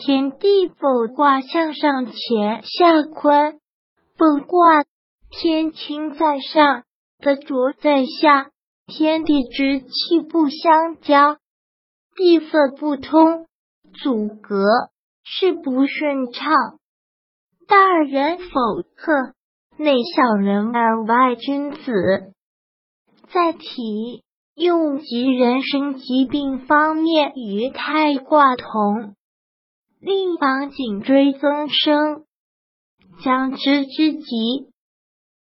天地否卦向上乾下坤，艮卦天清在上，的浊在下，天地之气不相交，地色不通，阻隔是不顺畅。大人否克，内小人而外君子。在体用及人生疾病方面与太卦同。另房颈椎增生，将之之极，